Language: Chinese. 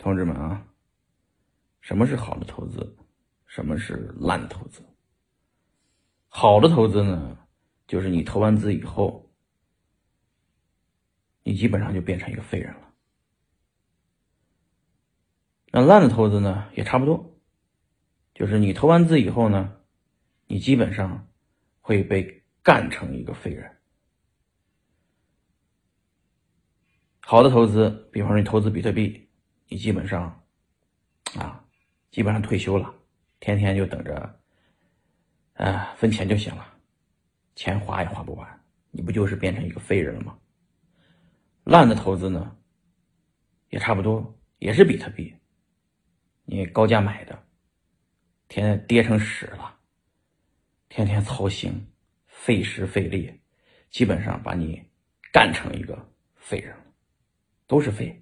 同志们啊，什么是好的投资？什么是烂投资？好的投资呢，就是你投完资以后，你基本上就变成一个废人了。那烂的投资呢，也差不多，就是你投完资以后呢，你基本上会被干成一个废人。好的投资，比方说你投资比特币。你基本上，啊，基本上退休了，天天就等着，啊，分钱就行了，钱花也花不完，你不就是变成一个废人了吗？烂的投资呢，也差不多，也是比特币，你高价买的，天天跌成屎了，天天操心，费时费力，基本上把你干成一个废人了，都是废。